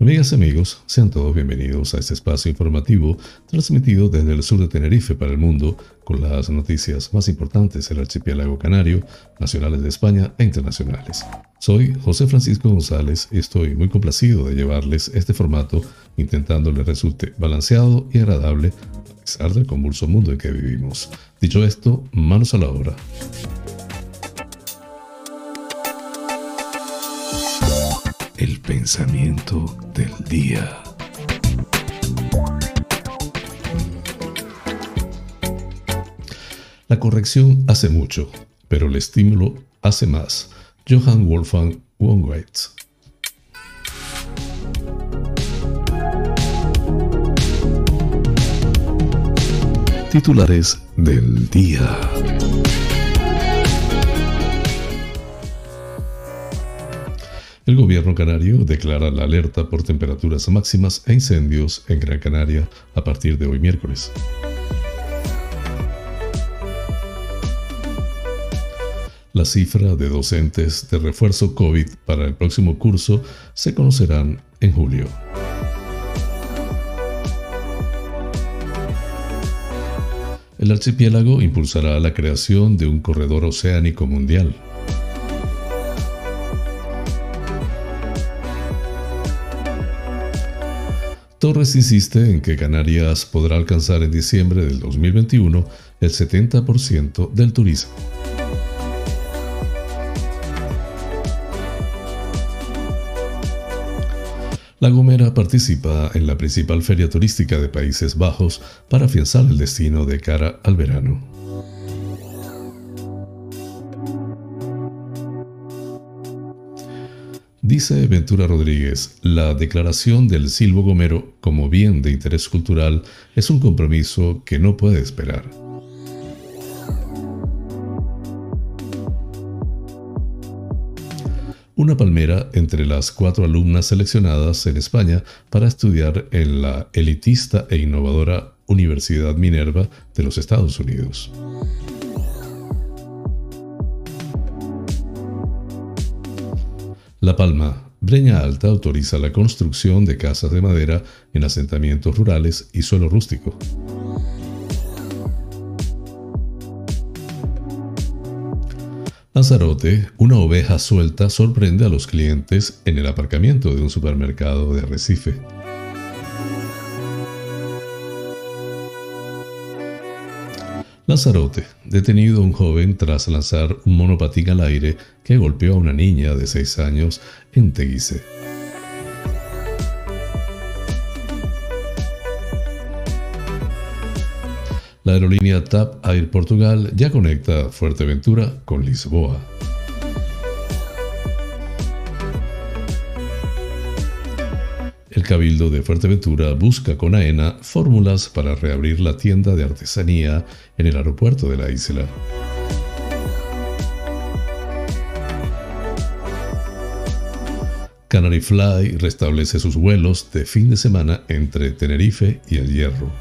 Amigas y amigos, sean todos bienvenidos a este espacio informativo transmitido desde el sur de Tenerife para el mundo con las noticias más importantes del archipiélago canario, nacionales de España e internacionales. Soy José Francisco González y estoy muy complacido de llevarles este formato intentando le resulte balanceado y agradable a pesar del convulso mundo en que vivimos. Dicho esto, manos a la obra. El pensamiento del día. La corrección hace mucho, pero el estímulo hace más. Johann Wolfgang von Goethe. Titulares del día. El gobierno canario declara la alerta por temperaturas máximas e incendios en Gran Canaria a partir de hoy miércoles. La cifra de docentes de refuerzo COVID para el próximo curso se conocerán en julio. El archipiélago impulsará la creación de un corredor oceánico mundial. Torres insiste en que Canarias podrá alcanzar en diciembre del 2021 el 70% del turismo. La Gomera participa en la principal feria turística de Países Bajos para afianzar el destino de cara al verano. Dice Ventura Rodríguez, la declaración del Silvo Gomero como bien de interés cultural es un compromiso que no puede esperar. Una palmera entre las cuatro alumnas seleccionadas en España para estudiar en la elitista e innovadora Universidad Minerva de los Estados Unidos. La Palma, Breña Alta autoriza la construcción de casas de madera en asentamientos rurales y suelo rústico. Lanzarote, una oveja suelta sorprende a los clientes en el aparcamiento de un supermercado de Recife. Lanzarote, detenido un joven tras lanzar un monopatín al aire que golpeó a una niña de 6 años en Teguise. La aerolínea TAP Air Portugal ya conecta Fuerteventura con Lisboa. Cabildo de Fuerteventura busca con AENA fórmulas para reabrir la tienda de artesanía en el aeropuerto de la isla. Canary Fly restablece sus vuelos de fin de semana entre Tenerife y El Hierro.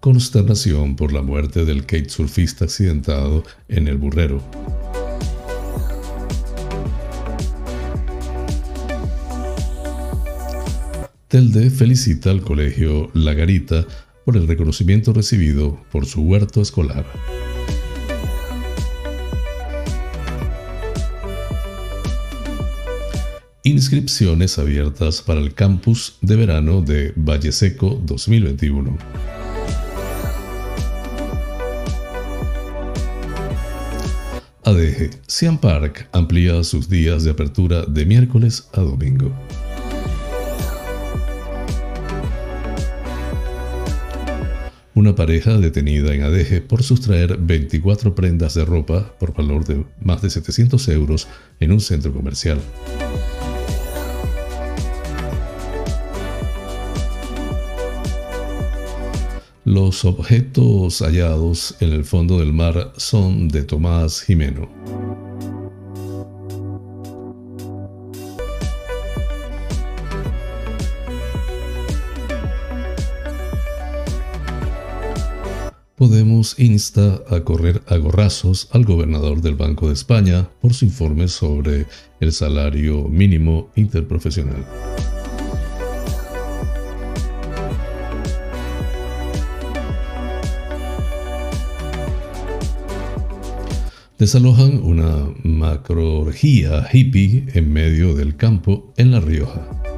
consternación por la muerte del surfista accidentado en el Burrero. Telde felicita al colegio La Garita por el reconocimiento recibido por su huerto escolar. Inscripciones abiertas para el campus de verano de Valle Seco 2021. ADG. Siam Park amplía sus días de apertura de miércoles a domingo. Una pareja detenida en Adeje por sustraer 24 prendas de ropa por valor de más de 700 euros en un centro comercial. Los objetos hallados en el fondo del mar son de Tomás Jimeno. Podemos insta a correr a gorrazos al gobernador del Banco de España por su informe sobre el salario mínimo interprofesional. desalojan una macroorgía hippie en medio del campo en La Rioja.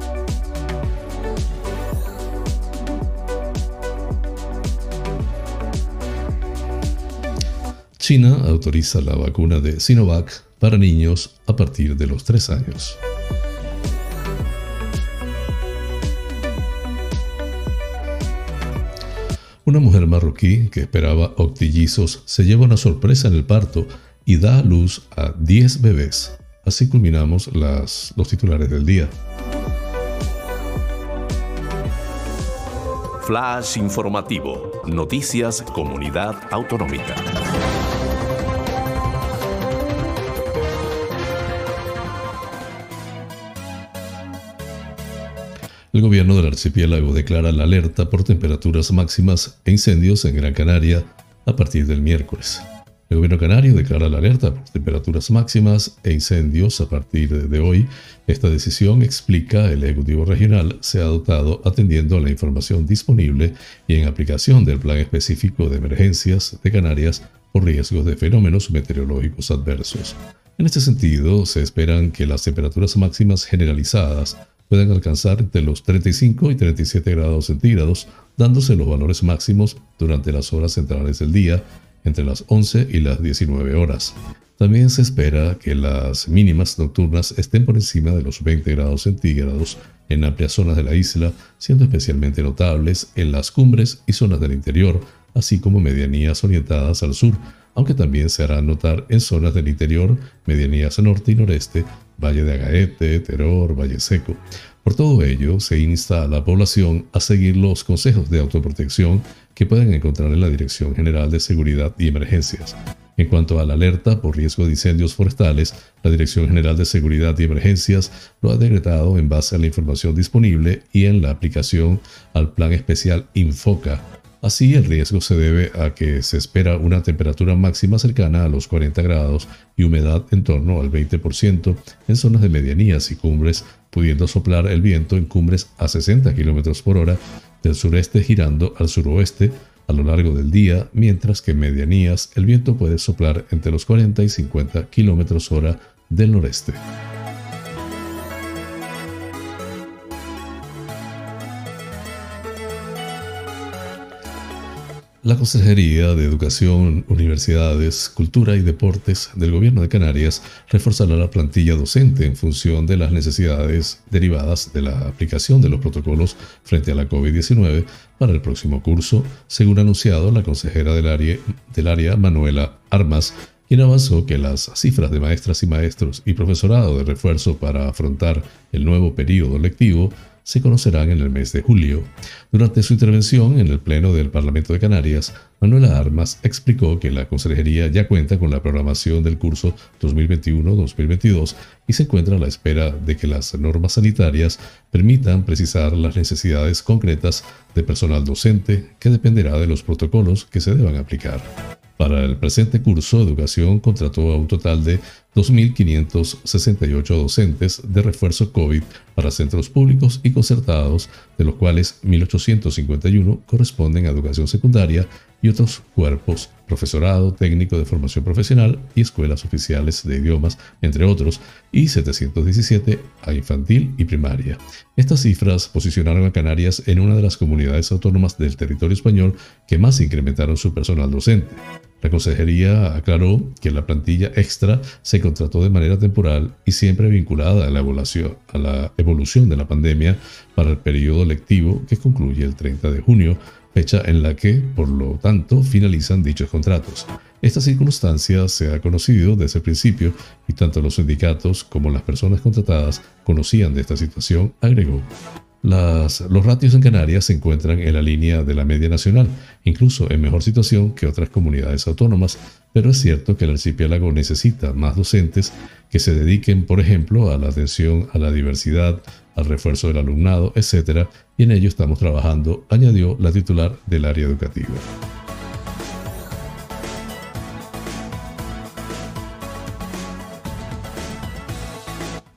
China autoriza la vacuna de Sinovac para niños a partir de los 3 años. Una mujer marroquí que esperaba octillizos se lleva una sorpresa en el parto y da a luz a 10 bebés. Así culminamos los titulares del día. Flash informativo. Noticias Comunidad Autonómica. El gobierno del archipiélago declara la alerta por temperaturas máximas e incendios en Gran Canaria a partir del miércoles. El gobierno canario declara la alerta por temperaturas máximas e incendios a partir de hoy. Esta decisión, explica el Ejecutivo Regional, se ha adoptado atendiendo a la información disponible y en aplicación del Plan Específico de Emergencias de Canarias por riesgos de fenómenos meteorológicos adversos. En este sentido, se esperan que las temperaturas máximas generalizadas puedan alcanzar entre los 35 y 37 grados centígrados, dándose los valores máximos durante las horas centrales del día, entre las 11 y las 19 horas. También se espera que las mínimas nocturnas estén por encima de los 20 grados centígrados en amplias zonas de la isla, siendo especialmente notables en las cumbres y zonas del interior, así como medianías orientadas al sur, aunque también se hará notar en zonas del interior, medianías norte y noreste, Valle de Agaete, Terror, Valle Seco. Por todo ello, se insta a la población a seguir los consejos de autoprotección que pueden encontrar en la Dirección General de Seguridad y Emergencias. En cuanto a la alerta por riesgo de incendios forestales, la Dirección General de Seguridad y Emergencias lo ha decretado en base a la información disponible y en la aplicación al Plan Especial Infoca. Así, el riesgo se debe a que se espera una temperatura máxima cercana a los 40 grados y humedad en torno al 20% en zonas de medianías y cumbres, pudiendo soplar el viento en cumbres a 60 km por hora del sureste girando al suroeste a lo largo del día, mientras que en medianías el viento puede soplar entre los 40 y 50 km hora del noreste. La Consejería de Educación, Universidades, Cultura y Deportes del Gobierno de Canarias reforzará la plantilla docente en función de las necesidades derivadas de la aplicación de los protocolos frente a la COVID-19 para el próximo curso, según anunciado la consejera del área, del área Manuela Armas, quien avanzó que las cifras de maestras y maestros y profesorado de refuerzo para afrontar el nuevo periodo lectivo se conocerán en el mes de julio. Durante su intervención en el Pleno del Parlamento de Canarias, Manuela Armas explicó que la Consejería ya cuenta con la programación del curso 2021-2022 y se encuentra a la espera de que las normas sanitarias permitan precisar las necesidades concretas de personal docente que dependerá de los protocolos que se deban aplicar. Para el presente curso, Educación contrató a un total de 2.568 docentes de refuerzo COVID para centros públicos y concertados, de los cuales 1.851 corresponden a educación secundaria y otros cuerpos, profesorado, técnico de formación profesional y escuelas oficiales de idiomas, entre otros, y 717 a infantil y primaria. Estas cifras posicionaron a Canarias en una de las comunidades autónomas del territorio español que más incrementaron su personal docente. La consejería aclaró que la plantilla extra se contrató de manera temporal y siempre vinculada a la, evolución de la pandemia para el periodo lectivo que concluye el 30 de junio, fecha en la que, por lo tanto, finalizan dichos contratos. Esta circunstancia se ha conocido desde el principio y tanto los sindicatos como las personas contratadas conocían de esta situación, agregó los ratios en Canarias se encuentran en la línea de la media nacional, incluso en mejor situación que otras comunidades autónomas, pero es cierto que el archipiélago necesita más docentes que se dediquen, por ejemplo, a la atención a la diversidad, al refuerzo del alumnado, etc., y en ello estamos trabajando, añadió la titular del área educativa.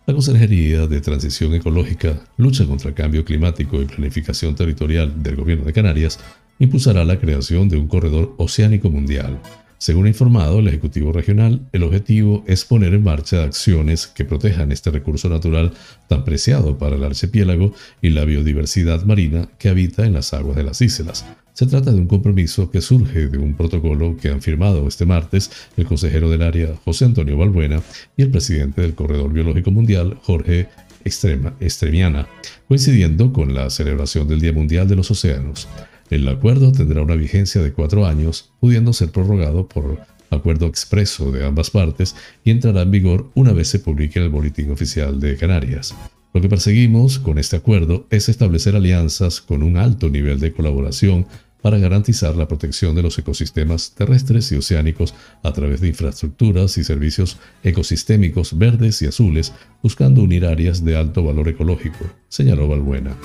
La Consejería de Transición Ecológica, Lucha contra el Cambio Climático y Planificación Territorial del Gobierno de Canarias impulsará la creación de un corredor oceánico mundial. Según ha informado el Ejecutivo Regional, el objetivo es poner en marcha acciones que protejan este recurso natural tan preciado para el archipiélago y la biodiversidad marina que habita en las aguas de las islas, se trata de un compromiso que surge de un protocolo que han firmado este martes el consejero del área José Antonio Balbuena y el presidente del Corredor Biológico Mundial Jorge Extrema, Extremiana, coincidiendo con la celebración del Día Mundial de los Océanos. El acuerdo tendrá una vigencia de cuatro años, pudiendo ser prorrogado por acuerdo expreso de ambas partes y entrará en vigor una vez se publique el Boletín Oficial de Canarias. Lo que perseguimos con este acuerdo es establecer alianzas con un alto nivel de colaboración para garantizar la protección de los ecosistemas terrestres y oceánicos a través de infraestructuras y servicios ecosistémicos verdes y azules, buscando unir áreas de alto valor ecológico, señaló Balbuena.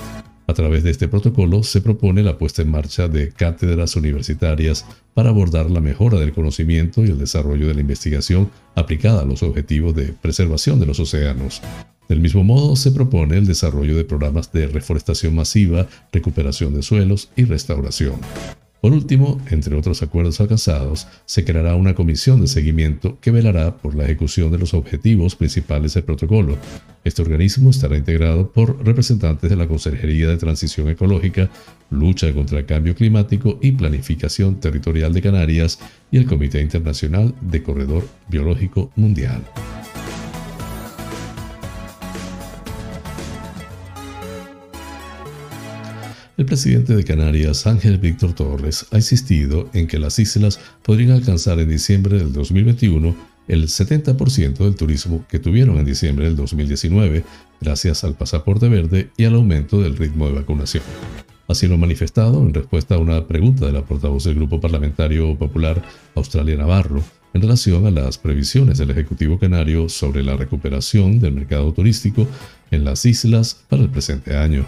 A través de este protocolo se propone la puesta en marcha de cátedras universitarias para abordar la mejora del conocimiento y el desarrollo de la investigación aplicada a los objetivos de preservación de los océanos, del mismo modo, se propone el desarrollo de programas de reforestación masiva, recuperación de suelos y restauración. Por último, entre otros acuerdos alcanzados, se creará una comisión de seguimiento que velará por la ejecución de los objetivos principales del protocolo. Este organismo estará integrado por representantes de la Consejería de Transición Ecológica, Lucha contra el Cambio Climático y Planificación Territorial de Canarias y el Comité Internacional de Corredor Biológico Mundial. El presidente de Canarias, Ángel Víctor Torres, ha insistido en que las islas podrían alcanzar en diciembre del 2021 el 70% del turismo que tuvieron en diciembre del 2019, gracias al pasaporte verde y al aumento del ritmo de vacunación. Así lo ha manifestado en respuesta a una pregunta de la portavoz del Grupo Parlamentario Popular Australia Navarro en relación a las previsiones del Ejecutivo Canario sobre la recuperación del mercado turístico en las islas para el presente año.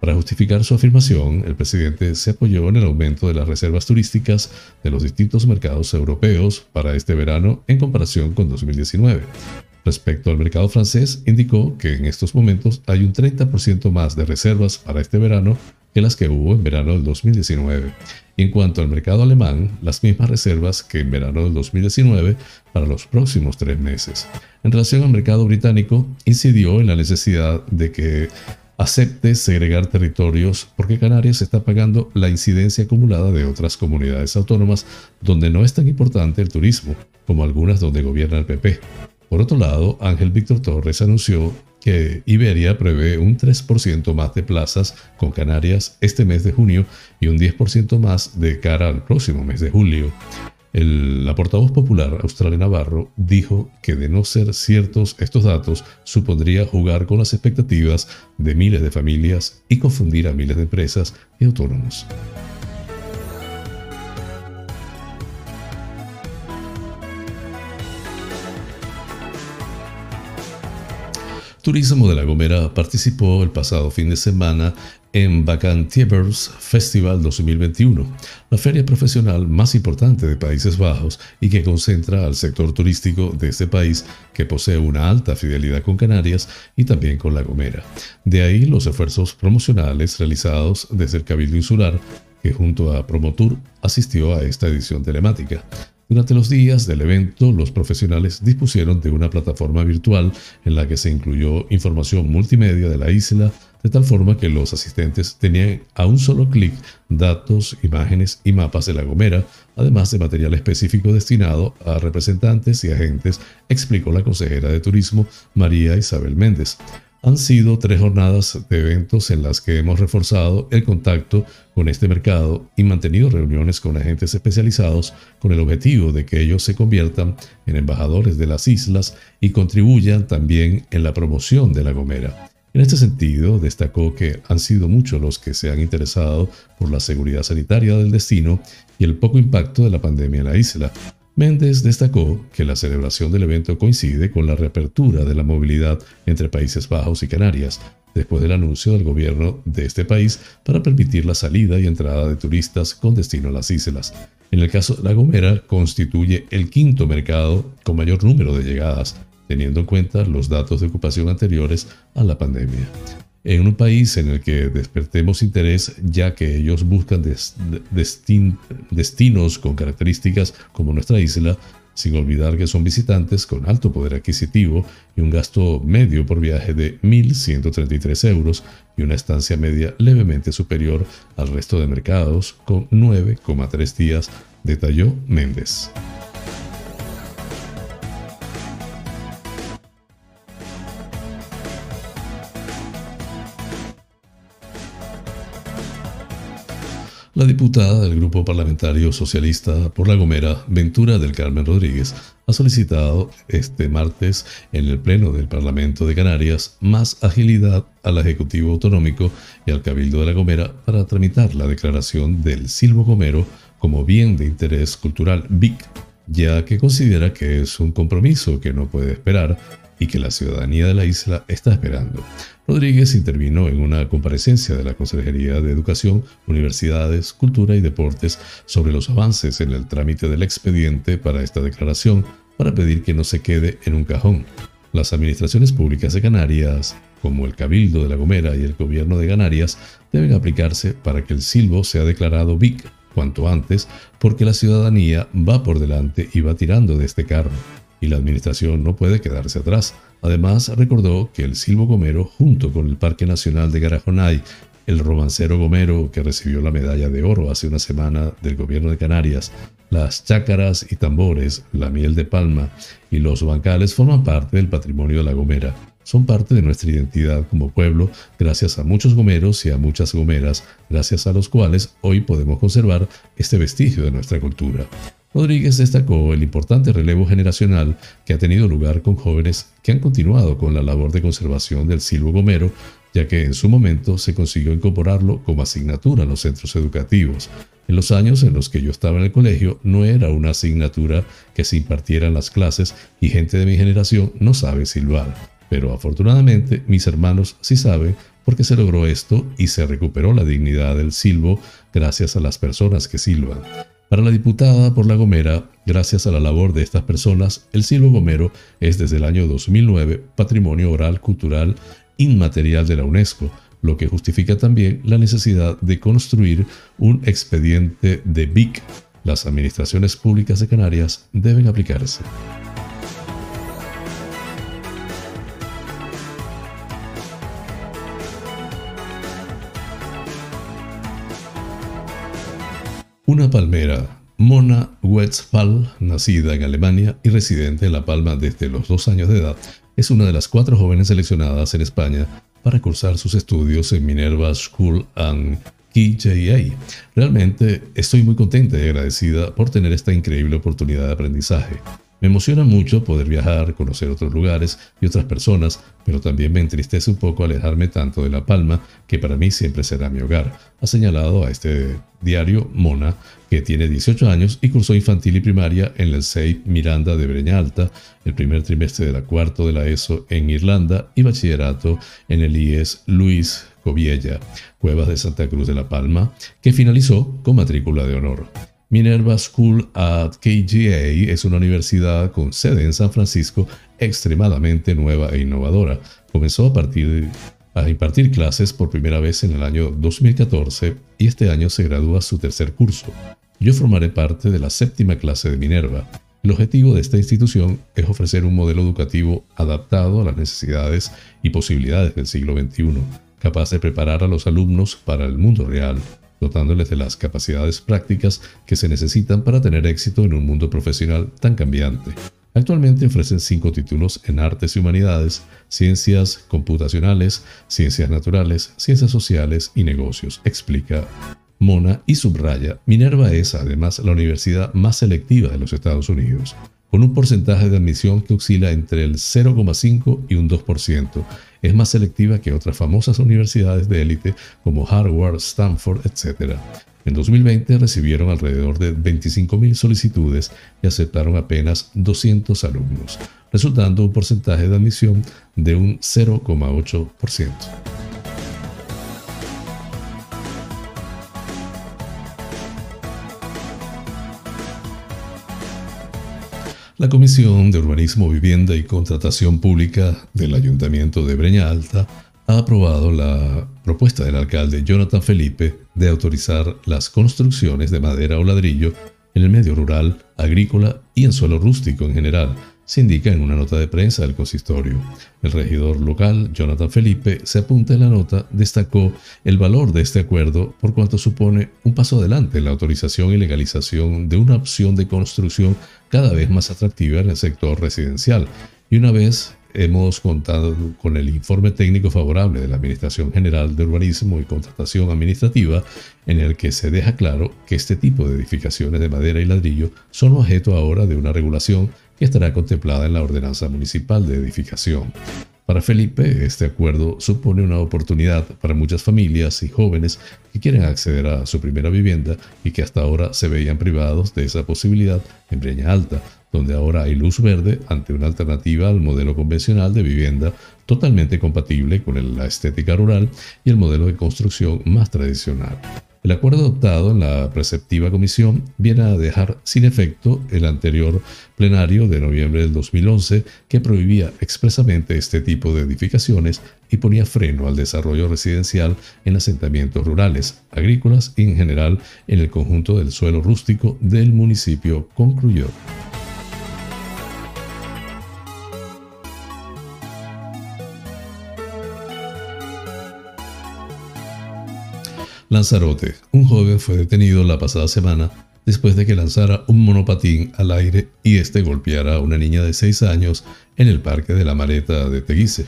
Para justificar su afirmación, el presidente se apoyó en el aumento de las reservas turísticas de los distintos mercados europeos para este verano en comparación con 2019. Respecto al mercado francés, indicó que en estos momentos hay un 30% más de reservas para este verano que las que hubo en verano del 2019. Y en cuanto al mercado alemán, las mismas reservas que en verano del 2019 para los próximos tres meses. En relación al mercado británico, incidió en la necesidad de que acepte segregar territorios porque Canarias está pagando la incidencia acumulada de otras comunidades autónomas donde no es tan importante el turismo como algunas donde gobierna el PP. Por otro lado, Ángel Víctor Torres anunció que Iberia prevé un 3% más de plazas con Canarias este mes de junio y un 10% más de cara al próximo mes de julio. El, la portavoz popular Australia Navarro dijo que de no ser ciertos estos datos supondría jugar con las expectativas de miles de familias y confundir a miles de empresas y autónomos. Turismo de La Gomera participó el pasado fin de semana en Vacantievers Festival 2021, la feria profesional más importante de Países Bajos y que concentra al sector turístico de este país que posee una alta fidelidad con Canarias y también con La Gomera. De ahí los esfuerzos promocionales realizados desde el Cabildo Insular, que junto a Promotur asistió a esta edición telemática. Durante los días del evento, los profesionales dispusieron de una plataforma virtual en la que se incluyó información multimedia de la isla, de tal forma que los asistentes tenían a un solo clic datos, imágenes y mapas de La Gomera, además de material específico destinado a representantes y agentes, explicó la consejera de Turismo María Isabel Méndez. Han sido tres jornadas de eventos en las que hemos reforzado el contacto con este mercado y mantenido reuniones con agentes especializados con el objetivo de que ellos se conviertan en embajadores de las islas y contribuyan también en la promoción de La Gomera. En este sentido, destacó que han sido muchos los que se han interesado por la seguridad sanitaria del destino y el poco impacto de la pandemia en la isla, Méndez destacó que la celebración del evento coincide con la reapertura de la movilidad entre Países Bajos y Canarias, después del anuncio del gobierno de este país para permitir la salida y entrada de turistas con destino a las islas. En el caso de La Gomera, constituye el quinto mercado con mayor número de llegadas, teniendo en cuenta los datos de ocupación anteriores a la pandemia en un país en el que despertemos interés ya que ellos buscan destinos con características como nuestra isla, sin olvidar que son visitantes con alto poder adquisitivo y un gasto medio por viaje de 1.133 euros y una estancia media levemente superior al resto de mercados con 9,3 días, detalló Méndez. La diputada del Grupo Parlamentario Socialista por La Gomera, Ventura del Carmen Rodríguez, ha solicitado este martes en el Pleno del Parlamento de Canarias más agilidad al Ejecutivo Autonómico y al Cabildo de La Gomera para tramitar la declaración del Silvo Gomero como bien de interés cultural BIC, ya que considera que es un compromiso que no puede esperar y que la ciudadanía de la isla está esperando. Rodríguez intervino en una comparecencia de la Consejería de Educación, Universidades, Cultura y Deportes sobre los avances en el trámite del expediente para esta declaración para pedir que no se quede en un cajón. Las administraciones públicas de Canarias, como el Cabildo de La Gomera y el Gobierno de Canarias, deben aplicarse para que el silbo sea declarado BIC cuanto antes, porque la ciudadanía va por delante y va tirando de este carro y la administración no puede quedarse atrás. Además, recordó que el Silvo Gomero, junto con el Parque Nacional de Garajonay, el romancero Gomero, que recibió la medalla de oro hace una semana del gobierno de Canarias, las chácaras y tambores, la miel de palma y los bancales forman parte del patrimonio de la Gomera. Son parte de nuestra identidad como pueblo, gracias a muchos gomeros y a muchas gomeras, gracias a los cuales hoy podemos conservar este vestigio de nuestra cultura. Rodríguez destacó el importante relevo generacional que ha tenido lugar con jóvenes que han continuado con la labor de conservación del silbo gomero, ya que en su momento se consiguió incorporarlo como asignatura a los centros educativos. En los años en los que yo estaba en el colegio no era una asignatura que se impartiera en las clases y gente de mi generación no sabe silbar. Pero afortunadamente mis hermanos sí saben porque se logró esto y se recuperó la dignidad del silbo gracias a las personas que silban. Para la diputada por La Gomera, gracias a la labor de estas personas, el Silvo Gomero es desde el año 2009 Patrimonio Oral Cultural Inmaterial de la UNESCO, lo que justifica también la necesidad de construir un expediente de BIC. Las administraciones públicas de Canarias deben aplicarse. Palmera, Mona Westphal, nacida en Alemania y residente en La Palma desde los dos años de edad, es una de las cuatro jóvenes seleccionadas en España para cursar sus estudios en Minerva School and KJA. Realmente estoy muy contenta y agradecida por tener esta increíble oportunidad de aprendizaje. Me emociona mucho poder viajar, conocer otros lugares y otras personas, pero también me entristece un poco alejarme tanto de La Palma, que para mí siempre será mi hogar, ha señalado a este diario Mona, que tiene 18 años y cursó infantil y primaria en el SEI Miranda de Breña Alta, el primer trimestre de la cuarto de la ESO en Irlanda y bachillerato en el IES Luis Coviella, Cuevas de Santa Cruz de La Palma, que finalizó con matrícula de honor. Minerva School at KGA es una universidad con sede en San Francisco extremadamente nueva e innovadora. Comenzó a, a impartir clases por primera vez en el año 2014 y este año se gradúa su tercer curso. Yo formaré parte de la séptima clase de Minerva. El objetivo de esta institución es ofrecer un modelo educativo adaptado a las necesidades y posibilidades del siglo XXI capaz de preparar a los alumnos para el mundo real, dotándoles de las capacidades prácticas que se necesitan para tener éxito en un mundo profesional tan cambiante. Actualmente ofrecen cinco títulos en artes y humanidades, ciencias computacionales, ciencias naturales, ciencias sociales y negocios, explica Mona y subraya, Minerva es además la universidad más selectiva de los Estados Unidos, con un porcentaje de admisión que oscila entre el 0,5 y un 2%. Es más selectiva que otras famosas universidades de élite como Harvard, Stanford, etc. En 2020 recibieron alrededor de 25.000 solicitudes y aceptaron apenas 200 alumnos, resultando un porcentaje de admisión de un 0,8%. La Comisión de Urbanismo, Vivienda y Contratación Pública del Ayuntamiento de Breña Alta ha aprobado la propuesta del alcalde Jonathan Felipe de autorizar las construcciones de madera o ladrillo en el medio rural, agrícola y en suelo rústico en general, se indica en una nota de prensa del consistorio. El regidor local, Jonathan Felipe, se apunta en la nota, destacó el valor de este acuerdo por cuanto supone un paso adelante en la autorización y legalización de una opción de construcción cada vez más atractiva en el sector residencial. Y una vez hemos contado con el informe técnico favorable de la Administración General de Urbanismo y Contratación Administrativa, en el que se deja claro que este tipo de edificaciones de madera y ladrillo son objeto ahora de una regulación que estará contemplada en la Ordenanza Municipal de Edificación. Para Felipe, este acuerdo supone una oportunidad para muchas familias y jóvenes que quieren acceder a su primera vivienda y que hasta ahora se veían privados de esa posibilidad en Breña Alta, donde ahora hay luz verde ante una alternativa al modelo convencional de vivienda totalmente compatible con la estética rural y el modelo de construcción más tradicional. El acuerdo adoptado en la preceptiva comisión viene a dejar sin efecto el anterior plenario de noviembre del 2011 que prohibía expresamente este tipo de edificaciones y ponía freno al desarrollo residencial en asentamientos rurales, agrícolas y en general en el conjunto del suelo rústico del municipio, concluyó. Lanzarote. Un joven fue detenido la pasada semana después de que lanzara un monopatín al aire y este golpeara a una niña de 6 años en el parque de la Maleta de Teguise.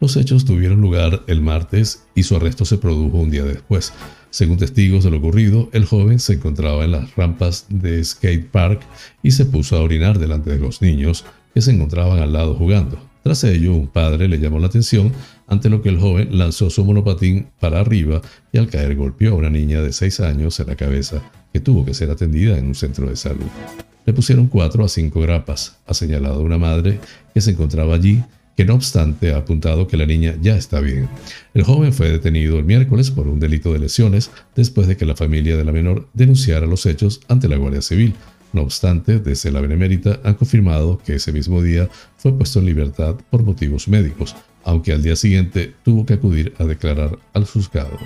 Los hechos tuvieron lugar el martes y su arresto se produjo un día después. Según testigos de lo ocurrido, el joven se encontraba en las rampas de skate park y se puso a orinar delante de los niños que se encontraban al lado jugando. Tras ello, un padre le llamó la atención ante lo que el joven lanzó su monopatín para arriba y al caer golpeó a una niña de 6 años en la cabeza que tuvo que ser atendida en un centro de salud. Le pusieron 4 a 5 grapas, ha señalado una madre que se encontraba allí, que no obstante ha apuntado que la niña ya está bien. El joven fue detenido el miércoles por un delito de lesiones después de que la familia de la menor denunciara los hechos ante la Guardia Civil, no obstante, desde la Benemérita han confirmado que ese mismo día fue puesto en libertad por motivos médicos, aunque al día siguiente tuvo que acudir a declarar al juzgado.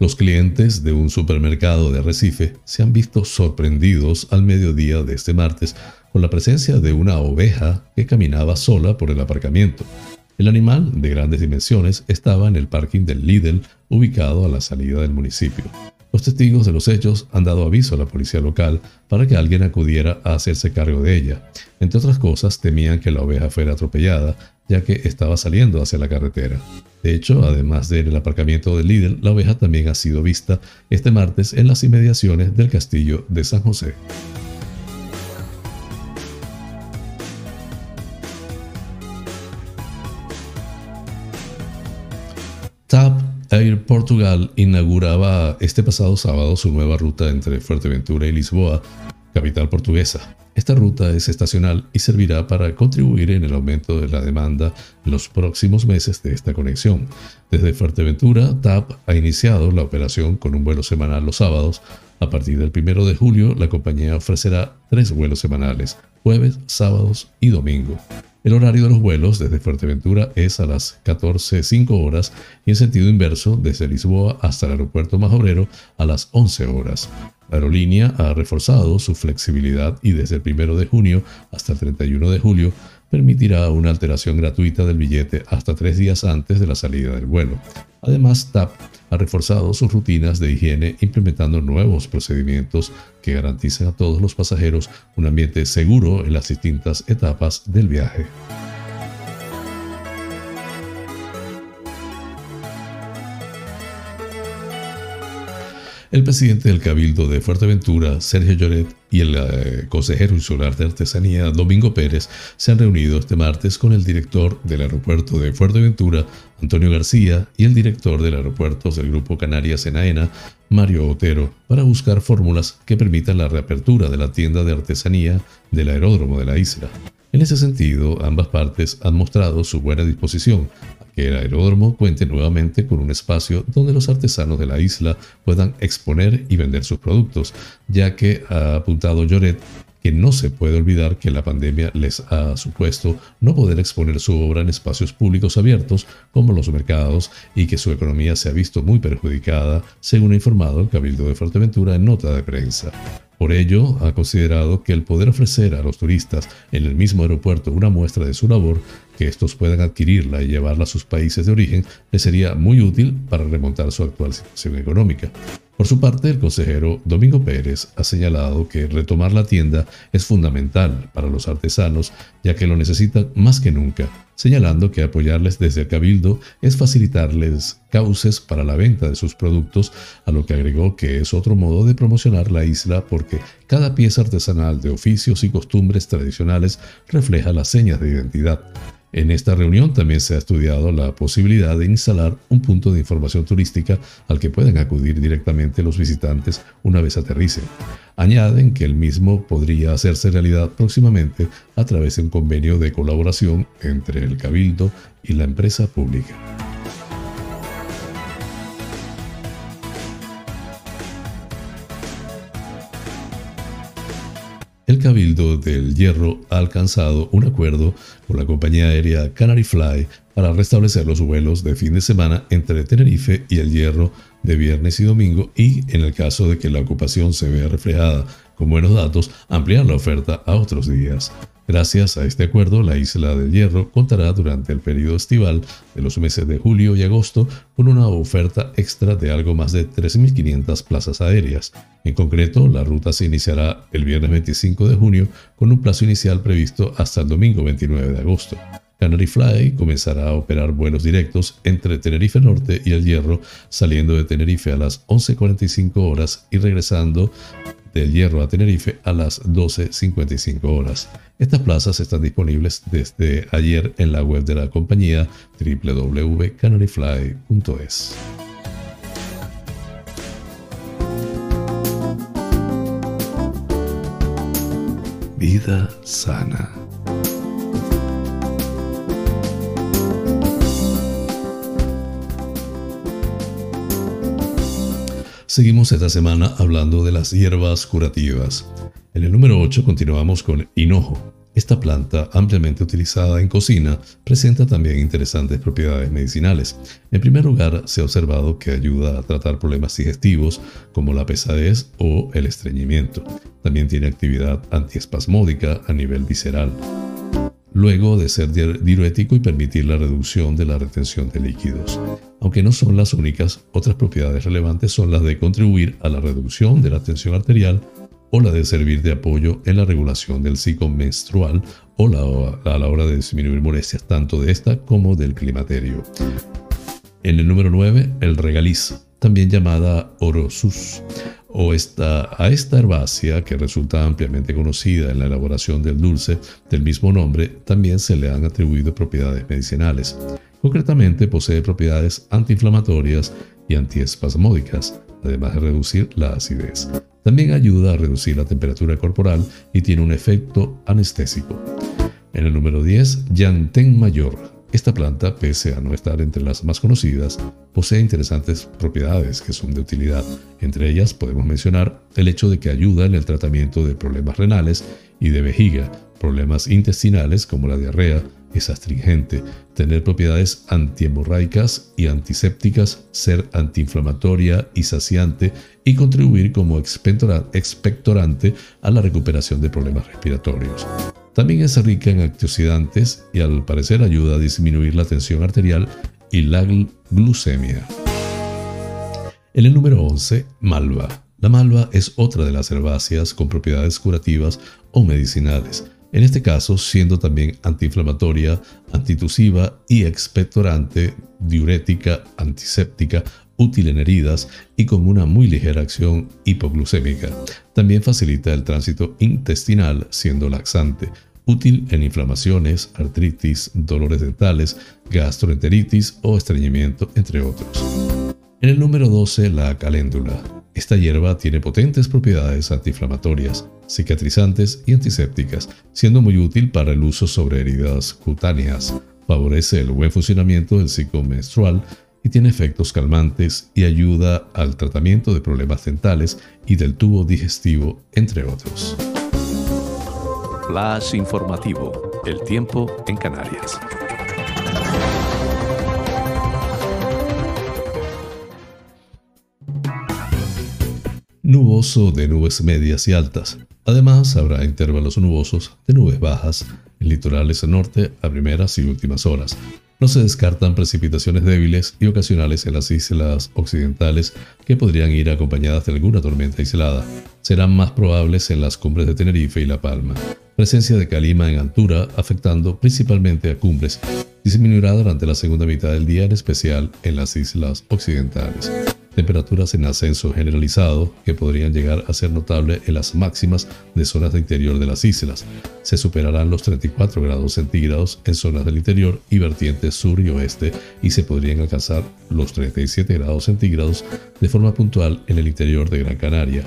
Los clientes de un supermercado de Recife se han visto sorprendidos al mediodía de este martes con la presencia de una oveja que caminaba sola por el aparcamiento. El animal, de grandes dimensiones, estaba en el parking del Lidl, ubicado a la salida del municipio. Los testigos de los hechos han dado aviso a la policía local para que alguien acudiera a hacerse cargo de ella. Entre otras cosas, temían que la oveja fuera atropellada, ya que estaba saliendo hacia la carretera. De hecho, además del aparcamiento del Lidl, la oveja también ha sido vista este martes en las inmediaciones del castillo de San José. TAP Air Portugal inauguraba este pasado sábado su nueva ruta entre Fuerteventura y Lisboa, capital portuguesa. Esta ruta es estacional y servirá para contribuir en el aumento de la demanda en los próximos meses de esta conexión. Desde Fuerteventura, TAP ha iniciado la operación con un vuelo semanal los sábados. A partir del 1 de julio, la compañía ofrecerá tres vuelos semanales, jueves, sábados y domingo. El horario de los vuelos desde Fuerteventura es a las 14.05 horas y en sentido inverso desde Lisboa hasta el aeropuerto más obrero a las 11 horas. La aerolínea ha reforzado su flexibilidad y desde el 1 de junio hasta el 31 de julio permitirá una alteración gratuita del billete hasta tres días antes de la salida del vuelo. Además, TAP ha reforzado sus rutinas de higiene implementando nuevos procedimientos que garanticen a todos los pasajeros un ambiente seguro en las distintas etapas del viaje. El presidente del Cabildo de Fuerteventura, Sergio Lloret, y el eh, consejero insular de Artesanía, Domingo Pérez, se han reunido este martes con el director del aeropuerto de Fuerteventura, Antonio García, y el director del aeropuerto del Grupo Canarias en Mario Otero, para buscar fórmulas que permitan la reapertura de la tienda de artesanía del aeródromo de la isla. En ese sentido, ambas partes han mostrado su buena disposición que el aeródromo cuente nuevamente con un espacio donde los artesanos de la isla puedan exponer y vender sus productos, ya que ha apuntado Lloret que no se puede olvidar que la pandemia les ha supuesto no poder exponer su obra en espacios públicos abiertos como los mercados y que su economía se ha visto muy perjudicada, según ha informado el Cabildo de Fuerteventura en nota de prensa. Por ello, ha considerado que el poder ofrecer a los turistas en el mismo aeropuerto una muestra de su labor, que estos puedan adquirirla y llevarla a sus países de origen, les sería muy útil para remontar su actual situación económica. Por su parte, el consejero Domingo Pérez ha señalado que retomar la tienda es fundamental para los artesanos, ya que lo necesitan más que nunca, señalando que apoyarles desde el Cabildo es facilitarles cauces para la venta de sus productos, a lo que agregó que es otro modo de promocionar la isla porque cada pieza artesanal de oficios y costumbres tradicionales refleja las señas de identidad. En esta reunión también se ha estudiado la posibilidad de instalar un punto de información turística al que puedan acudir directamente los visitantes una vez aterricen. Añaden que el mismo podría hacerse realidad próximamente a través de un convenio de colaboración entre el Cabildo y la empresa pública. el Cabildo del Hierro ha alcanzado un acuerdo con la compañía aérea Canary Fly para restablecer los vuelos de fin de semana entre Tenerife y el Hierro de viernes y domingo y, en el caso de que la ocupación se vea reflejada con buenos datos, ampliar la oferta a otros días. Gracias a este acuerdo, la Isla del Hierro contará durante el periodo estival de los meses de julio y agosto con una oferta extra de algo más de 3.500 plazas aéreas. En concreto, la ruta se iniciará el viernes 25 de junio con un plazo inicial previsto hasta el domingo 29 de agosto. Canary Fly comenzará a operar vuelos directos entre Tenerife Norte y El Hierro, saliendo de Tenerife a las 11.45 horas y regresando del Hierro a Tenerife a las 12.55 horas. Estas plazas están disponibles desde ayer en la web de la compañía www.canaryfly.es. Vida sana. Seguimos esta semana hablando de las hierbas curativas. En el número 8 continuamos con hinojo. Esta planta, ampliamente utilizada en cocina, presenta también interesantes propiedades medicinales. En primer lugar, se ha observado que ayuda a tratar problemas digestivos como la pesadez o el estreñimiento. También tiene actividad antiespasmódica a nivel visceral luego de ser diurético y permitir la reducción de la retención de líquidos. Aunque no son las únicas, otras propiedades relevantes son las de contribuir a la reducción de la tensión arterial o la de servir de apoyo en la regulación del ciclo menstrual o a la hora de disminuir molestias tanto de esta como del climaterio. En el número 9, el regaliz, también llamada orosus o esta, a esta herbácea, que resulta ampliamente conocida en la elaboración del dulce del mismo nombre, también se le han atribuido propiedades medicinales. Concretamente posee propiedades antiinflamatorias y antiespasmódicas, además de reducir la acidez. También ayuda a reducir la temperatura corporal y tiene un efecto anestésico. En el número 10, Yantén Mayor, esta planta, pese a no estar entre las más conocidas, posee interesantes propiedades que son de utilidad. Entre ellas podemos mencionar el hecho de que ayuda en el tratamiento de problemas renales y de vejiga, problemas intestinales como la diarrea, es astringente, tener propiedades antihemorraicas y antisépticas, ser antiinflamatoria y saciante y contribuir como expectorante a la recuperación de problemas respiratorios. También es rica en antioxidantes y al parecer ayuda a disminuir la tensión arterial y la glucemia. En el número 11, malva. La malva es otra de las herbáceas con propiedades curativas o medicinales en este caso siendo también antiinflamatoria, antitusiva y expectorante, diurética, antiséptica, útil en heridas y con una muy ligera acción hipoglucémica. También facilita el tránsito intestinal siendo laxante, útil en inflamaciones, artritis, dolores dentales, gastroenteritis o estreñimiento, entre otros. En el número 12, la caléndula. Esta hierba tiene potentes propiedades antiinflamatorias, cicatrizantes y antisépticas, siendo muy útil para el uso sobre heridas cutáneas. Favorece el buen funcionamiento del ciclo menstrual y tiene efectos calmantes y ayuda al tratamiento de problemas dentales y del tubo digestivo, entre otros. Flash informativo. El tiempo en Canarias. nuboso de nubes medias y altas. Además, habrá intervalos nubosos de nubes bajas en litorales norte a primeras y últimas horas. No se descartan precipitaciones débiles y ocasionales en las islas occidentales que podrían ir acompañadas de alguna tormenta aislada. Serán más probables en las cumbres de Tenerife y La Palma. Presencia de calima en altura afectando principalmente a cumbres. Disminuirá durante la segunda mitad del día, en especial en las islas occidentales temperaturas en ascenso generalizado que podrían llegar a ser notables en las máximas de zonas de interior de las islas. Se superarán los 34 grados centígrados en zonas del interior y vertientes sur y oeste y se podrían alcanzar los 37 grados centígrados de forma puntual en el interior de Gran Canaria.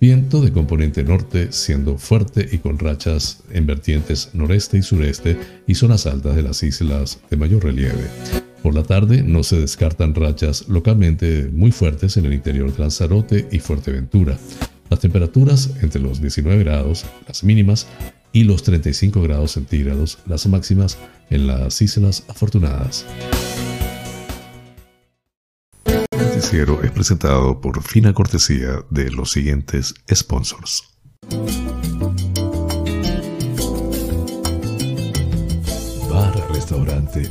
Viento de componente norte siendo fuerte y con rachas en vertientes noreste y sureste y zonas altas de las islas de mayor relieve. Por la tarde no se descartan rachas localmente muy fuertes en el interior de Lanzarote y Fuerteventura. Las temperaturas entre los 19 grados, las mínimas, y los 35 grados centígrados, las máximas, en las Islas Afortunadas. El noticiero es presentado por fina cortesía de los siguientes sponsors. Bar Restaurante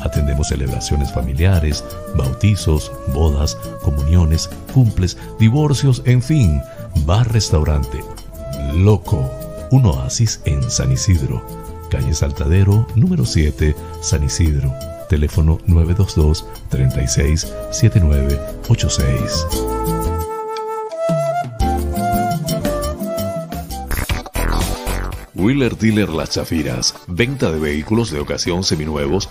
Atendemos celebraciones familiares, bautizos, bodas, comuniones, cumples, divorcios, en fin, bar-restaurante. Loco, un oasis en San Isidro. Calle Saltadero, número 7, San Isidro. Teléfono 922 36 7986. Wheeler Dealer Las Chafiras. Venta de vehículos de ocasión seminuevos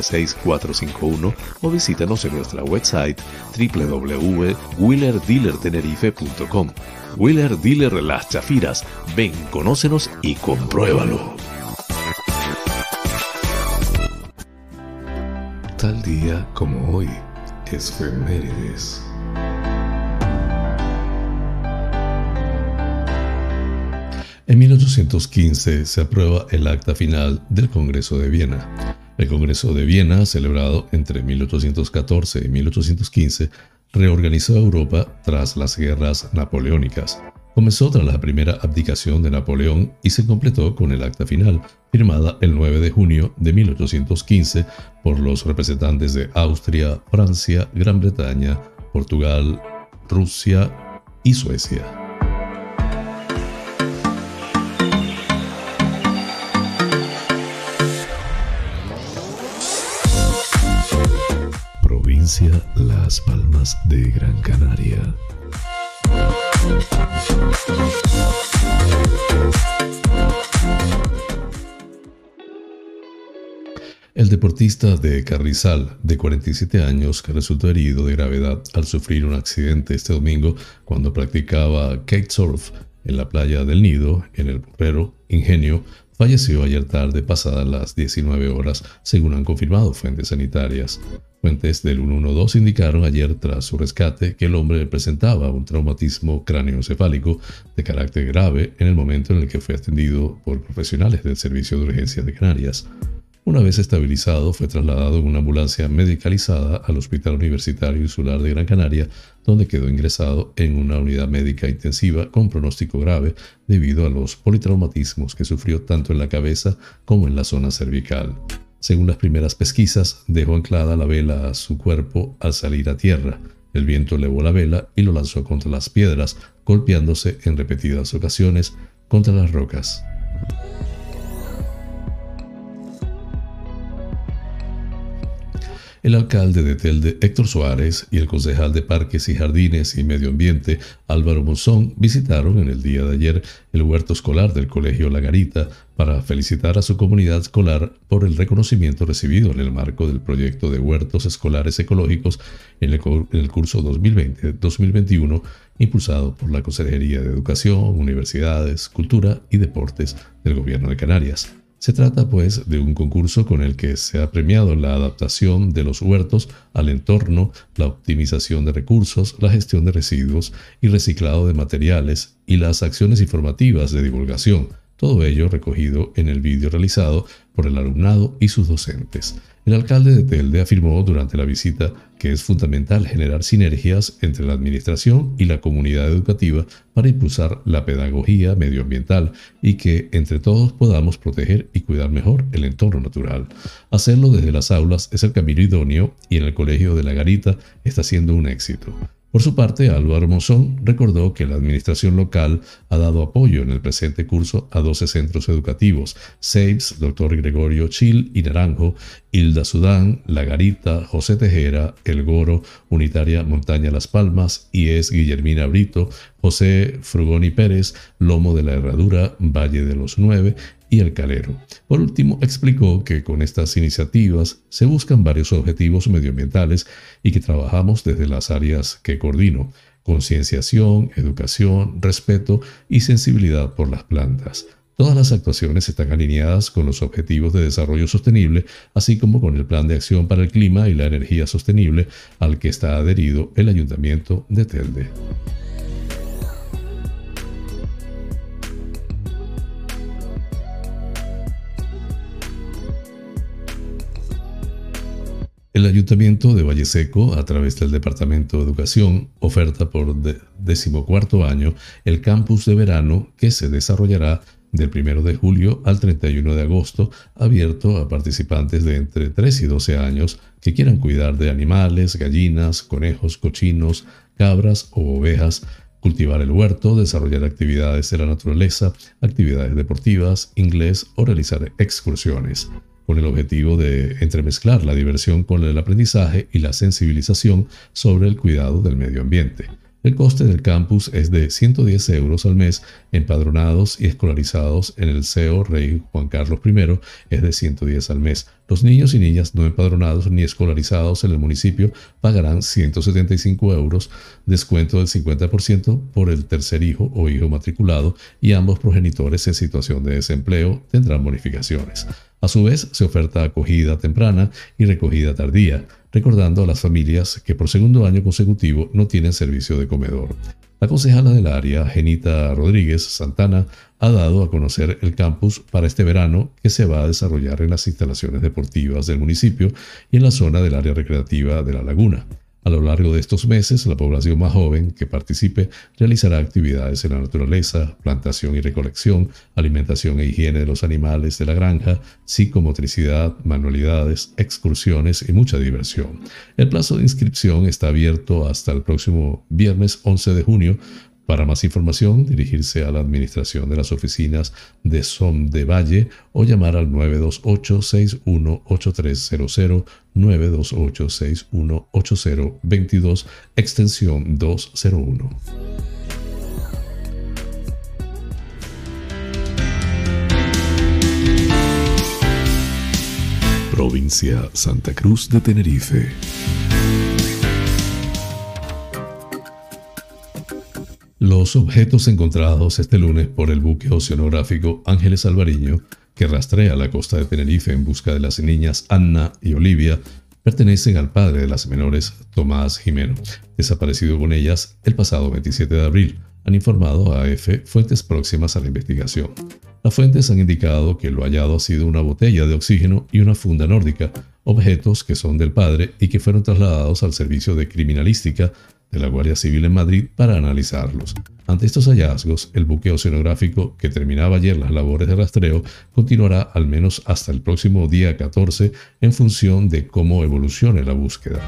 922-736-451 o visítanos en nuestra website www.wheelerdealertenerife.com. Wheeler Las Chafiras. Ven, conócenos y compruébalo. Tal día como hoy, es Femérides. En 1815 se aprueba el acta final del Congreso de Viena. El Congreso de Viena, celebrado entre 1814 y 1815, reorganizó Europa tras las guerras napoleónicas. Comenzó tras la primera abdicación de Napoleón y se completó con el acta final, firmada el 9 de junio de 1815 por los representantes de Austria, Francia, Gran Bretaña, Portugal, Rusia y Suecia. Las Palmas de Gran Canaria. El deportista de Carrizal, de 47 años, que resultó herido de gravedad al sufrir un accidente este domingo cuando practicaba kitesurf en la playa del Nido, en el Porrero Ingenio, falleció ayer tarde pasadas las 19 horas, según han confirmado fuentes sanitarias. Fuentes del 112 indicaron ayer tras su rescate que el hombre presentaba un traumatismo cráneoencefálico de carácter grave en el momento en el que fue atendido por profesionales del Servicio de Urgencias de Canarias. Una vez estabilizado, fue trasladado en una ambulancia medicalizada al Hospital Universitario Insular de Gran Canaria, donde quedó ingresado en una unidad médica intensiva con pronóstico grave debido a los politraumatismos que sufrió tanto en la cabeza como en la zona cervical. Según las primeras pesquisas, dejó anclada la vela a su cuerpo al salir a tierra. El viento elevó la vela y lo lanzó contra las piedras, golpeándose en repetidas ocasiones contra las rocas. El alcalde de Telde, Héctor Suárez, y el concejal de Parques y Jardines y Medio Ambiente, Álvaro Monzón, visitaron en el día de ayer el huerto escolar del Colegio La Garita para felicitar a su comunidad escolar por el reconocimiento recibido en el marco del proyecto de huertos escolares ecológicos en el, curso 2020-2021 impulsado por la Consejería de Educación, Universidades, Cultura y Deportes del Gobierno de Canarias. Se trata, pues, de un concurso con el que se ha premiado la adaptación de los huertos al entorno, la optimización de recursos, la gestión de residuos y reciclado de materiales y las acciones informativas de divulgación, todo ello recogido en el vídeo realizado por el alumnado y sus docentes. El alcalde de Telde afirmó durante la visita que es fundamental generar sinergias entre la administración y la comunidad educativa para impulsar la pedagogía medioambiental y que entre todos podamos proteger y cuidar mejor el entorno natural. Hacerlo desde las aulas es el camino idóneo y en el Colegio de la Garita está siendo un éxito. Por su parte, Álvaro Monzón recordó que la administración local ha dado apoyo en el presente curso a 12 centros educativos, SAVES, Dr. Gregorio Chil y Naranjo, Hilda Sudán, La Garita, José Tejera, El Goro, Unitaria Montaña Las Palmas, IES Guillermina Brito, José Frugoni Pérez, Lomo de la Herradura, Valle de los Nueve, y el calero. Por último, explicó que con estas iniciativas se buscan varios objetivos medioambientales y que trabajamos desde las áreas que coordino, concienciación, educación, respeto y sensibilidad por las plantas. Todas las actuaciones están alineadas con los Objetivos de Desarrollo Sostenible, así como con el Plan de Acción para el Clima y la Energía Sostenible al que está adherido el Ayuntamiento de Telde. El Ayuntamiento de Valle Seco, a través del Departamento de Educación, oferta por decimocuarto año el campus de verano que se desarrollará del 1 de julio al 31 de agosto, abierto a participantes de entre 3 y 12 años que quieran cuidar de animales, gallinas, conejos, cochinos, cabras o ovejas, cultivar el huerto, desarrollar actividades de la naturaleza, actividades deportivas, inglés o realizar excursiones con el objetivo de entremezclar la diversión con el aprendizaje y la sensibilización sobre el cuidado del medio ambiente. El coste del campus es de 110 euros al mes, empadronados y escolarizados en el CEO Rey Juan Carlos I es de 110 al mes. Los niños y niñas no empadronados ni escolarizados en el municipio pagarán 175 euros, descuento del 50% por el tercer hijo o hijo matriculado y ambos progenitores en situación de desempleo tendrán bonificaciones. A su vez, se oferta acogida temprana y recogida tardía, recordando a las familias que por segundo año consecutivo no tienen servicio de comedor. La concejala del área, Genita Rodríguez Santana, ha dado a conocer el campus para este verano que se va a desarrollar en las instalaciones deportivas del municipio y en la zona del área recreativa de la laguna. A lo largo de estos meses, la población más joven que participe realizará actividades en la naturaleza, plantación y recolección, alimentación e higiene de los animales de la granja, psicomotricidad, manualidades, excursiones y mucha diversión. El plazo de inscripción está abierto hasta el próximo viernes 11 de junio para más información, dirigirse a la administración de las oficinas de SOM de Valle o llamar al 928-618300, 928-618022, extensión 201. Provincia Santa Cruz de Tenerife. Los objetos encontrados este lunes por el buque oceanográfico Ángeles Alvariño, que rastrea la costa de Tenerife en busca de las niñas Anna y Olivia, pertenecen al padre de las menores, Tomás Jimeno, desaparecido con ellas el pasado 27 de abril, han informado a AF fuentes próximas a la investigación. Las fuentes han indicado que lo hallado ha sido una botella de oxígeno y una funda nórdica, objetos que son del padre y que fueron trasladados al servicio de criminalística de la Guardia Civil en Madrid para analizarlos. Ante estos hallazgos, el buque oceanográfico, que terminaba ayer las labores de rastreo, continuará al menos hasta el próximo día 14 en función de cómo evolucione la búsqueda.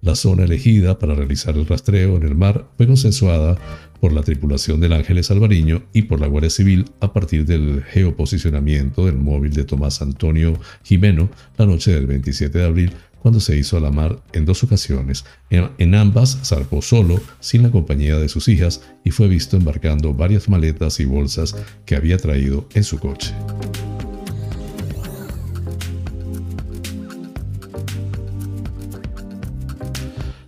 La zona elegida para realizar el rastreo en el mar fue consensuada por la tripulación del Ángeles Alvariño y por la Guardia Civil a partir del geoposicionamiento del móvil de Tomás Antonio Jimeno la noche del 27 de abril cuando se hizo a la mar en dos ocasiones. En, ambas zarpó solo, sin la compañía de sus hijas, y fue visto embarcando varias maletas y bolsas que había traído en su coche.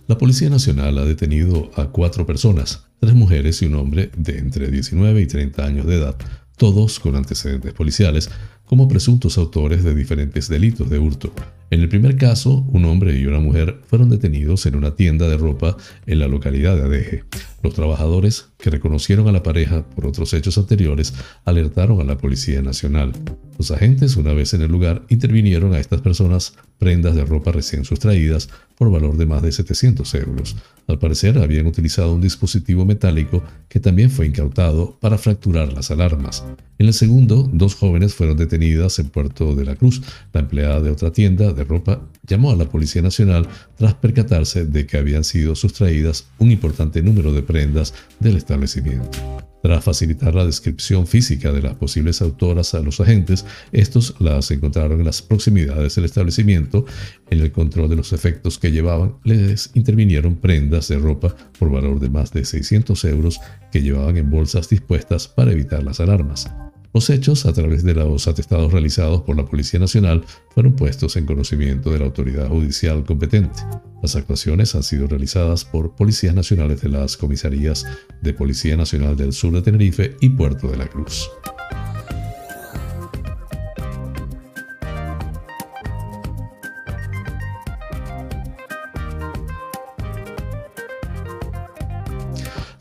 La Policía Nacional ha detenido a cuatro personas, tres mujeres y un hombre de entre 19 y 30 años de edad, todos con antecedentes policiales, como presuntos autores de diferentes delitos de hurto. En el primer caso, un hombre y una mujer fueron detenidos en una tienda de ropa en la localidad de Adeje. Los trabajadores, que reconocieron a la pareja por otros hechos anteriores, alertaron a la Policía Nacional. Los agentes, una vez en el lugar, intervinieron a estas personas prendas de ropa recién sustraídas por valor de más de 700 euros. Al parecer, habían utilizado un dispositivo metálico que también fue incautado para fracturar las alarmas. En el segundo, dos jóvenes fueron detenidas en Puerto de la Cruz. La empleada de otra tienda de ropa llamó a la Policía Nacional tras percatarse de que habían sido sustraídas un importante número de prendas del establecimiento. Tras facilitar la descripción física de las posibles autoras a los agentes, estos las encontraron en las proximidades del establecimiento. En el control de los efectos que llevaban, les intervinieron prendas de ropa por valor de más de 600 euros que llevaban en bolsas dispuestas para evitar las alarmas. Los hechos, a través de los atestados realizados por la Policía Nacional, fueron puestos en conocimiento de la autoridad judicial competente. Las actuaciones han sido realizadas por policías nacionales de las comisarías de Policía Nacional del Sur de Tenerife y Puerto de la Cruz.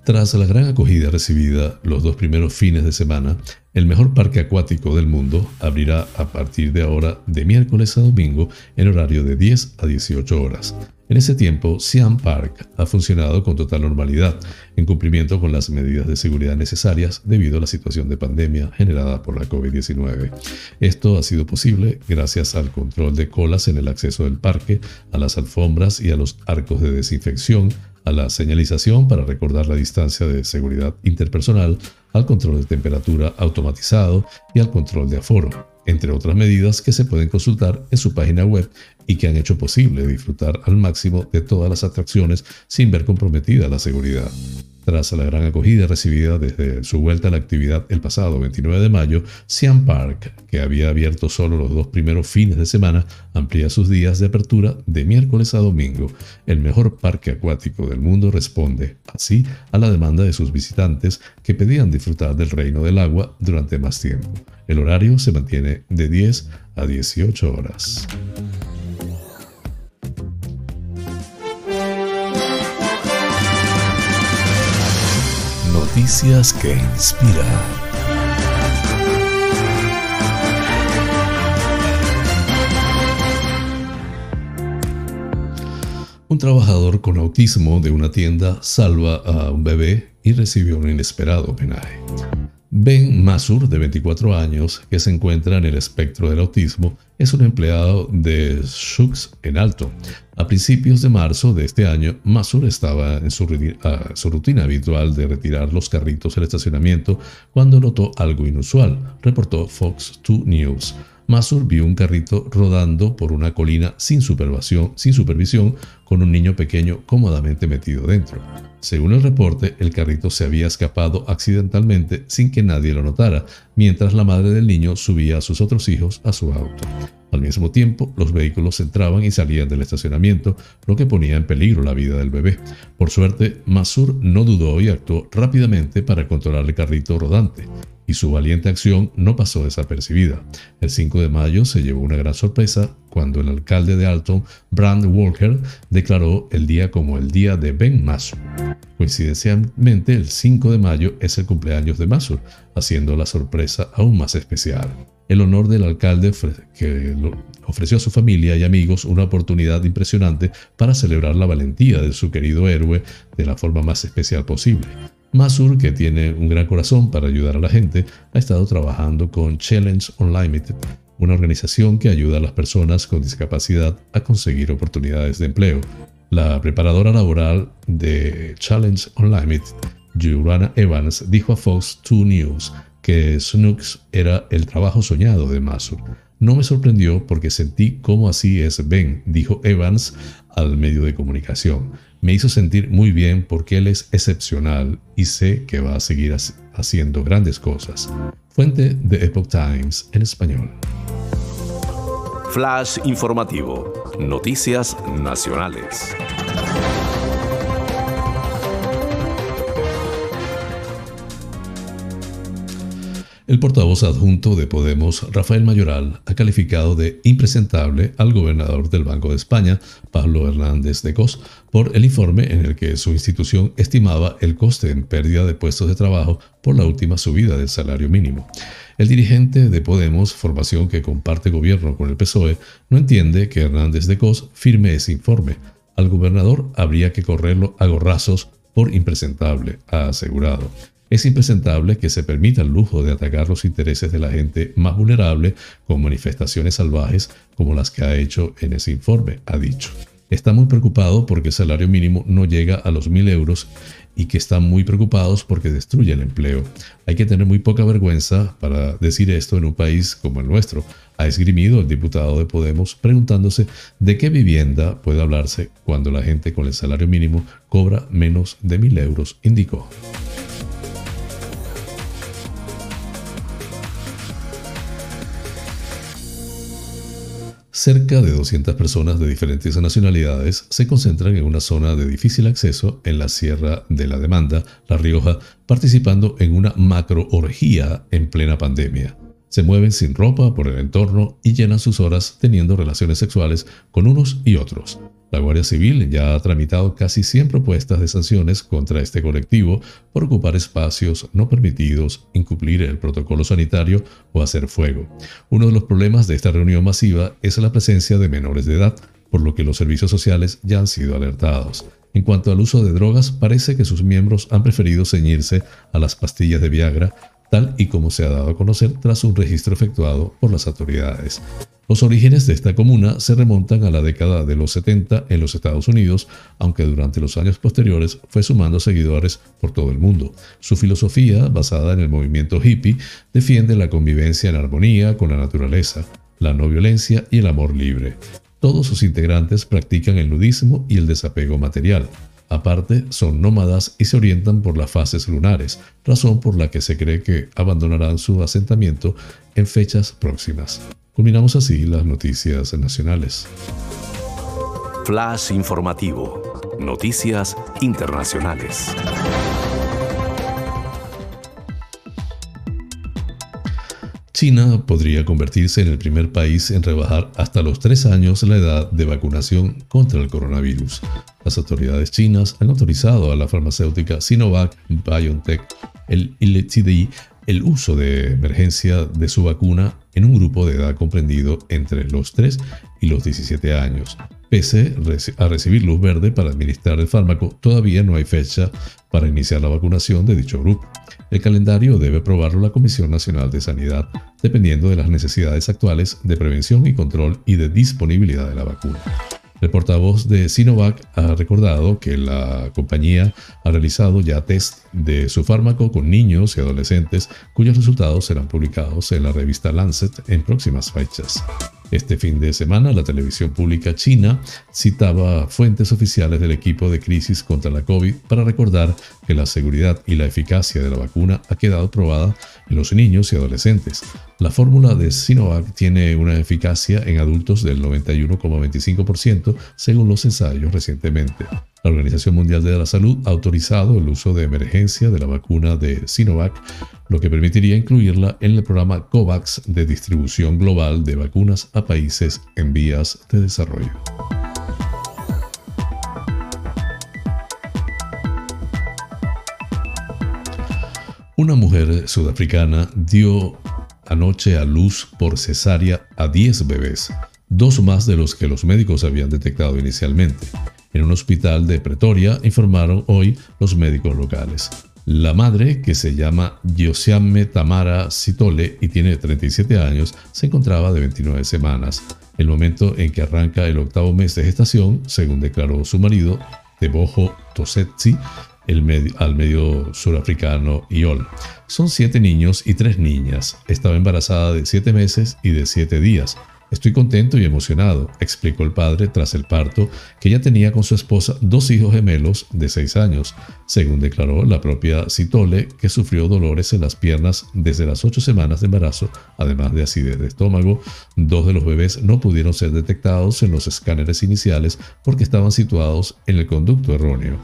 Tras la gran acogida recibida los dos primeros fines de semana, el mejor parque acuático del mundo abrirá a partir de ahora de miércoles a domingo en horario de 10 a 18 horas. En ese tiempo, Siam Park ha funcionado con total normalidad, en cumplimiento con las medidas de seguridad necesarias debido a la situación de pandemia generada por la COVID-19. Esto ha sido posible gracias al control de colas en el acceso del parque, a las alfombras y a los arcos de desinfección, a la señalización para recordar la distancia de seguridad interpersonal, al control de temperatura automatizado y al control de aforo, entre otras medidas que se pueden consultar en su página web y que han hecho posible disfrutar al máximo de todas las atracciones sin ver comprometida la seguridad. Tras la gran acogida recibida desde su vuelta a la actividad el pasado 29 de mayo, Siam Park, que había abierto solo los dos primeros fines de semana, amplía sus días de apertura de miércoles a domingo. El mejor parque acuático del mundo responde, así, a la demanda de sus visitantes que pedían disfrutar del reino del agua durante más tiempo. El horario se mantiene de 10 a 18 horas. Noticias que inspiran. Un trabajador con autismo de una tienda salva a un bebé y recibió un inesperado homenaje. Ben Masur, de 24 años, que se encuentra en el espectro del autismo, es un empleado de Shooks en Alto. A principios de marzo de este año, Masur estaba en su, su, rutina habitual de retirar los carritos del estacionamiento cuando notó algo inusual, reportó Fox 2 News. Masur vio un carrito rodando por una colina sin supervisión, sin supervisión con un niño pequeño cómodamente metido dentro. Según el reporte, el carrito se había escapado accidentalmente sin que nadie lo notara, mientras la madre del niño subía a sus otros hijos a su auto. Al mismo tiempo, los vehículos entraban y salían del estacionamiento, lo que ponía en peligro la vida del bebé. Por suerte, Masur no dudó y actuó rápidamente para controlar el carrito rodante y su valiente acción no pasó desapercibida. El 5 de mayo se llevó una gran sorpresa cuando el alcalde de Alton, Brand Walker, declaró el día como el día de Ben Masur. Coincidencialmente, el 5 de mayo es el cumpleaños de Masur, haciendo la sorpresa aún más especial. El honor del alcalde que ofreció a su familia y amigos una oportunidad impresionante para celebrar la valentía de su querido héroe de la forma más especial posible. Masur, que tiene un gran corazón para ayudar a la gente, ha estado trabajando con Challenge Unlimited, una organización que ayuda a las personas con discapacidad a conseguir oportunidades de empleo. La preparadora laboral de Challenge Unlimited, Jurana Evans, dijo a Fox 2 News que Snooks era el trabajo soñado de Masur. No me sorprendió porque sentí cómo así es Ben, dijo Evans al medio de comunicación me hizo sentir muy bien porque él es excepcional y sé que va a seguir haciendo grandes cosas. Fuente de Epoch Times en español. Flash informativo. Noticias nacionales. El portavoz adjunto de Podemos, Rafael Mayoral, ha calificado de impresentable al gobernador del Banco de España, Pablo Hernández de Cos, por el informe en el que su institución estimaba el coste en pérdida de puestos de trabajo por la última subida del salario mínimo. El dirigente de Podemos, formación que comparte gobierno con el PSOE, no entiende que Hernández de Cos firme ese informe. Al gobernador habría que correrlo a gorrazos por impresentable, ha asegurado. Es impresentable que se permita el lujo de atacar los intereses de la gente más vulnerable con manifestaciones salvajes como las que ha hecho en ese informe, ha dicho. Está muy preocupado porque el salario mínimo no llega a los mil euros y que están muy preocupados porque destruye el empleo. Hay que tener muy poca vergüenza para decir esto en un país como el nuestro, ha esgrimido el diputado de Podemos preguntándose de qué vivienda puede hablarse cuando la gente con el salario mínimo cobra menos de mil euros, indicó. Cerca de 200 personas de diferentes nacionalidades se concentran en una zona de difícil acceso en la Sierra de la Demanda, La Rioja, participando en una macro orgía en plena pandemia. Se mueven sin ropa por el entorno y llenan sus horas teniendo relaciones sexuales con unos y otros. La Guardia Civil ya ha tramitado casi 100 propuestas de sanciones contra este colectivo por ocupar espacios no permitidos, incumplir el protocolo sanitario o hacer fuego. Uno de los problemas de esta reunión masiva es la presencia de menores de edad, por lo que los servicios sociales ya han sido alertados. En cuanto al uso de drogas, parece que sus miembros han preferido ceñirse a las pastillas de Viagra, tal y como se ha dado a conocer tras un registro efectuado por las autoridades. Los orígenes de esta comuna se remontan a la década de los 70 en los Estados Unidos, aunque durante los años posteriores fue sumando seguidores por todo el mundo. Su filosofía, basada en el movimiento hippie, defiende la convivencia en armonía con la naturaleza, la no violencia y el amor libre. Todos sus integrantes practican el nudismo y el desapego material. Aparte, son nómadas y se orientan por las fases lunares, razón por la que se cree que abandonarán su asentamiento en fechas próximas. Culminamos así las noticias nacionales. Flash informativo. Noticias internacionales. China podría convertirse en el primer país en rebajar hasta los tres años la edad de vacunación contra el coronavirus. Las autoridades chinas han autorizado a la farmacéutica Sinovac BioNTech el el uso de emergencia de su vacuna en un grupo de edad comprendido entre los 3 y los 17 años. Pese a recibir luz verde para administrar el fármaco, todavía no hay fecha para iniciar la vacunación de dicho grupo. El calendario debe aprobarlo la Comisión Nacional de Sanidad, dependiendo de las necesidades actuales de prevención y control y de disponibilidad de la vacuna. El portavoz de Sinovac ha recordado que la compañía ha realizado ya test de su fármaco con niños y adolescentes cuyos resultados serán publicados en la revista Lancet en próximas fechas. Este fin de semana, la televisión pública china citaba fuentes oficiales del equipo de crisis contra la COVID para recordar que la seguridad y la eficacia de la vacuna ha quedado probada en los niños y adolescentes. La fórmula de Sinovac tiene una eficacia en adultos del 91,25% según los ensayos recientemente. La Organización Mundial de la Salud ha autorizado el uso de emergencia de la vacuna de Sinovac, lo que permitiría incluirla en el programa COVAX de distribución global de vacunas a países en vías de desarrollo. Una mujer sudafricana dio anoche a luz por cesárea a 10 bebés, dos más de los que los médicos habían detectado inicialmente en un hospital de Pretoria, informaron hoy los médicos locales. La madre, que se llama Yosiame Tamara Sitole y tiene 37 años, se encontraba de 29 semanas, el momento en que arranca el octavo mes de gestación, según declaró su marido, Tebojo Tosetsi, al medio surafricano IOL. Son siete niños y tres niñas. Estaba embarazada de siete meses y de siete días. Estoy contento y emocionado, explicó el padre tras el parto, que ya tenía con su esposa dos hijos gemelos de seis años, según declaró la propia Citole, que sufrió dolores en las piernas desde las ocho semanas de embarazo, además de acidez de estómago. Dos de los bebés no pudieron ser detectados en los escáneres iniciales porque estaban situados en el conducto erróneo.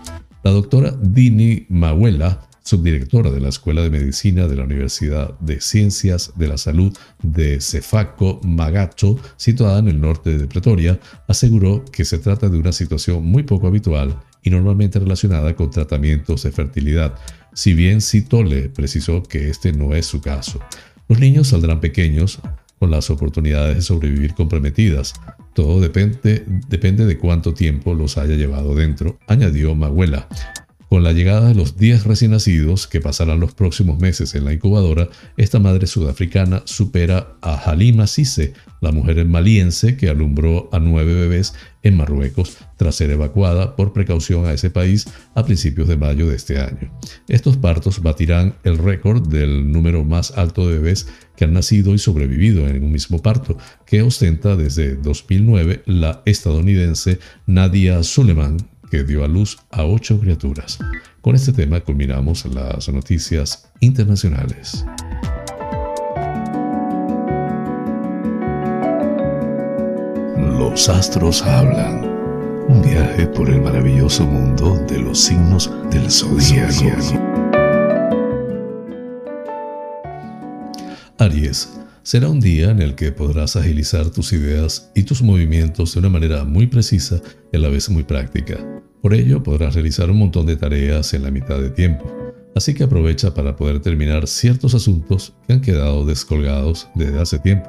La doctora Dini Mawela subdirectora de la Escuela de Medicina de la Universidad de Ciencias de la Salud de Cefaco Magacho, situada en el norte de Pretoria, aseguró que se trata de una situación muy poco habitual y normalmente relacionada con tratamientos de fertilidad, si bien Citole precisó que este no es su caso. Los niños saldrán pequeños, con las oportunidades de sobrevivir comprometidas. Todo depende, depende de cuánto tiempo los haya llevado dentro, añadió Maguela. Con la llegada de los 10 recién nacidos que pasarán los próximos meses en la incubadora, esta madre sudafricana supera a Halima Sise, la mujer maliense que alumbró a nueve bebés en Marruecos tras ser evacuada por precaución a ese país a principios de mayo de este año. Estos partos batirán el récord del número más alto de bebés que han nacido y sobrevivido en un mismo parto, que ostenta desde 2009 la estadounidense Nadia Suleiman, que dio a luz a ocho criaturas. Con este tema culminamos las noticias internacionales. Los astros hablan. Un viaje por el maravilloso mundo de los signos del zodiaco. Aries, será un día en el que podrás agilizar tus ideas y tus movimientos de una manera muy precisa y a la vez muy práctica. Por ello podrás realizar un montón de tareas en la mitad de tiempo, así que aprovecha para poder terminar ciertos asuntos que han quedado descolgados desde hace tiempo.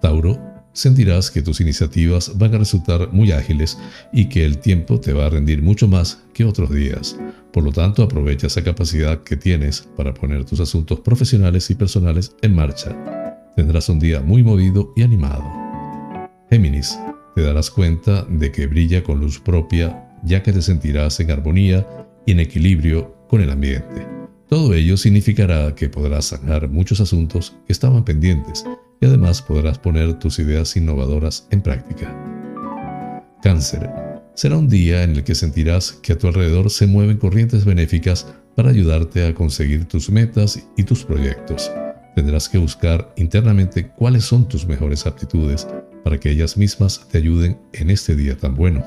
Tauro, sentirás que tus iniciativas van a resultar muy ágiles y que el tiempo te va a rendir mucho más que otros días. Por lo tanto, aprovecha esa capacidad que tienes para poner tus asuntos profesionales y personales en marcha. Tendrás un día muy movido y animado. Géminis, te darás cuenta de que brilla con luz propia ya que te sentirás en armonía y en equilibrio con el ambiente. Todo ello significará que podrás sanar muchos asuntos que estaban pendientes y además podrás poner tus ideas innovadoras en práctica. Cáncer. Será un día en el que sentirás que a tu alrededor se mueven corrientes benéficas para ayudarte a conseguir tus metas y tus proyectos. Tendrás que buscar internamente cuáles son tus mejores aptitudes para que ellas mismas te ayuden en este día tan bueno.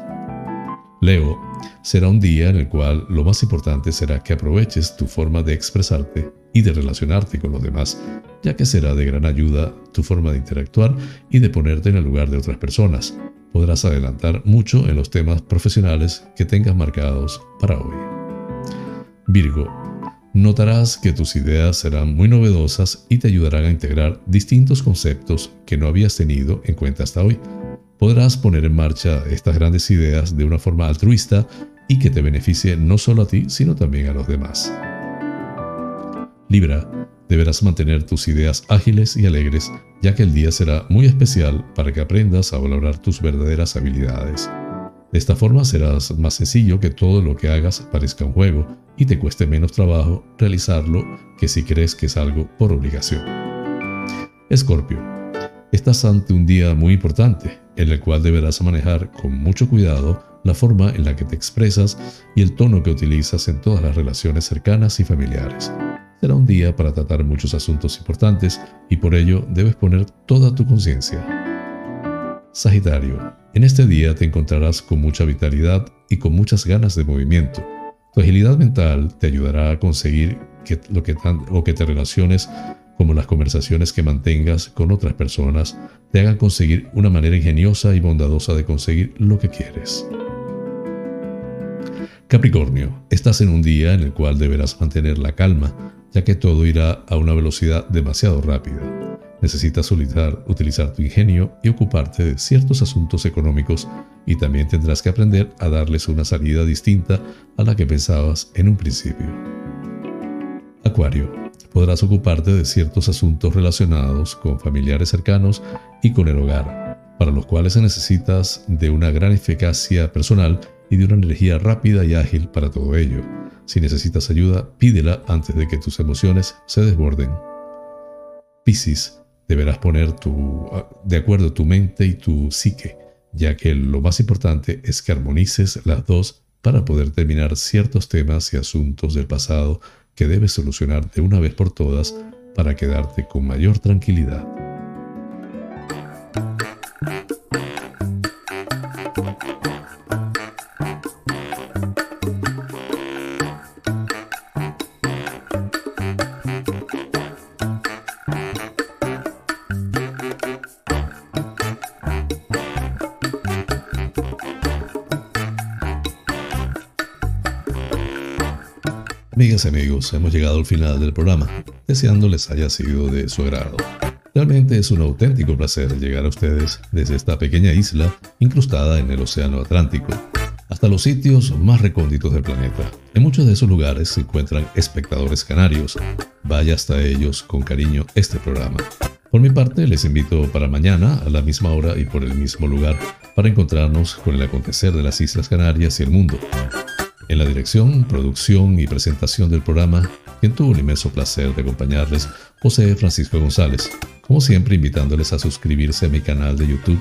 Leo, será un día en el cual lo más importante será que aproveches tu forma de expresarte y de relacionarte con los demás, ya que será de gran ayuda tu forma de interactuar y de ponerte en el lugar de otras personas. Podrás adelantar mucho en los temas profesionales que tengas marcados para hoy. Virgo, notarás que tus ideas serán muy novedosas y te ayudarán a integrar distintos conceptos que no habías tenido en cuenta hasta hoy podrás poner en marcha estas grandes ideas de una forma altruista y que te beneficie no solo a ti, sino también a los demás. Libra, deberás mantener tus ideas ágiles y alegres, ya que el día será muy especial para que aprendas a valorar tus verdaderas habilidades. De esta forma serás más sencillo que todo lo que hagas parezca un juego y te cueste menos trabajo realizarlo que si crees que es algo por obligación. Escorpio, estás ante un día muy importante en el cual deberás manejar con mucho cuidado la forma en la que te expresas y el tono que utilizas en todas las relaciones cercanas y familiares. Será un día para tratar muchos asuntos importantes y por ello debes poner toda tu conciencia. Sagitario, en este día te encontrarás con mucha vitalidad y con muchas ganas de movimiento. Tu agilidad mental te ayudará a conseguir que lo que, que te relaciones como las conversaciones que mantengas con otras personas te hagan conseguir una manera ingeniosa y bondadosa de conseguir lo que quieres. Capricornio, estás en un día en el cual deberás mantener la calma, ya que todo irá a una velocidad demasiado rápida. Necesitas utilizar, utilizar tu ingenio y ocuparte de ciertos asuntos económicos y también tendrás que aprender a darles una salida distinta a la que pensabas en un principio. Acuario, podrás ocuparte de ciertos asuntos relacionados con familiares cercanos y con el hogar, para los cuales necesitas de una gran eficacia personal y de una energía rápida y ágil para todo ello. Si necesitas ayuda, pídela antes de que tus emociones se desborden. Piscis, deberás poner tu, de acuerdo tu mente y tu psique, ya que lo más importante es que armonices las dos para poder terminar ciertos temas y asuntos del pasado que debes solucionar de una vez por todas para quedarte con mayor tranquilidad. Amigos, hemos llegado al final del programa, deseando les haya sido de su agrado. Realmente es un auténtico placer llegar a ustedes desde esta pequeña isla incrustada en el Océano Atlántico, hasta los sitios más recónditos del planeta. En muchos de esos lugares se encuentran espectadores canarios. Vaya hasta ellos con cariño este programa. Por mi parte, les invito para mañana a la misma hora y por el mismo lugar para encontrarnos con el acontecer de las Islas Canarias y el mundo. En la dirección, producción y presentación del programa, quien tuvo el inmenso placer de acompañarles, José Francisco González, como siempre invitándoles a suscribirse a mi canal de YouTube,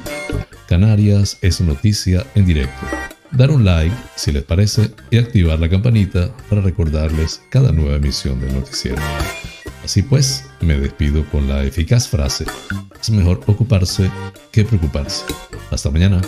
Canarias es noticia en directo. Dar un like si les parece y activar la campanita para recordarles cada nueva emisión del noticiero. Así pues, me despido con la eficaz frase, es mejor ocuparse que preocuparse. Hasta mañana.